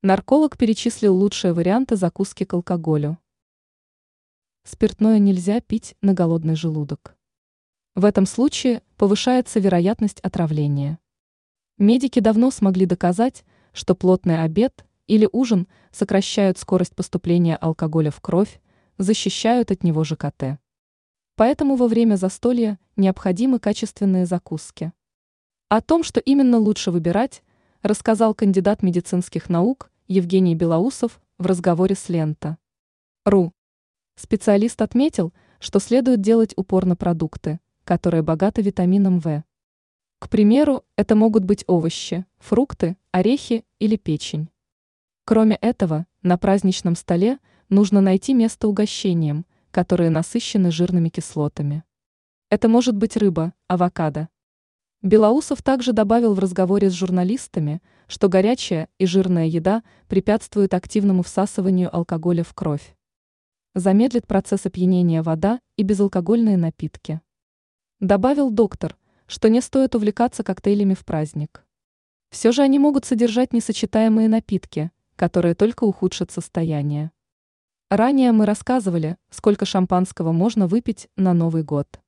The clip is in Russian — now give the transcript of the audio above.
Нарколог перечислил лучшие варианты закуски к алкоголю. Спиртное нельзя пить на голодный желудок. В этом случае повышается вероятность отравления. Медики давно смогли доказать, что плотный обед или ужин сокращают скорость поступления алкоголя в кровь, защищают от него ЖКТ. Поэтому во время застолья необходимы качественные закуски. О том, что именно лучше выбирать, рассказал кандидат медицинских наук Евгений Белоусов в разговоре с Лента. РУ. Специалист отметил, что следует делать упор на продукты, которые богаты витамином В. К примеру, это могут быть овощи, фрукты, орехи или печень. Кроме этого, на праздничном столе нужно найти место угощениям, которые насыщены жирными кислотами. Это может быть рыба, авокадо. Белоусов также добавил в разговоре с журналистами, что горячая и жирная еда препятствует активному всасыванию алкоголя в кровь. Замедлит процесс опьянения вода и безалкогольные напитки. Добавил доктор, что не стоит увлекаться коктейлями в праздник. Все же они могут содержать несочетаемые напитки, которые только ухудшат состояние. Ранее мы рассказывали, сколько шампанского можно выпить на Новый год.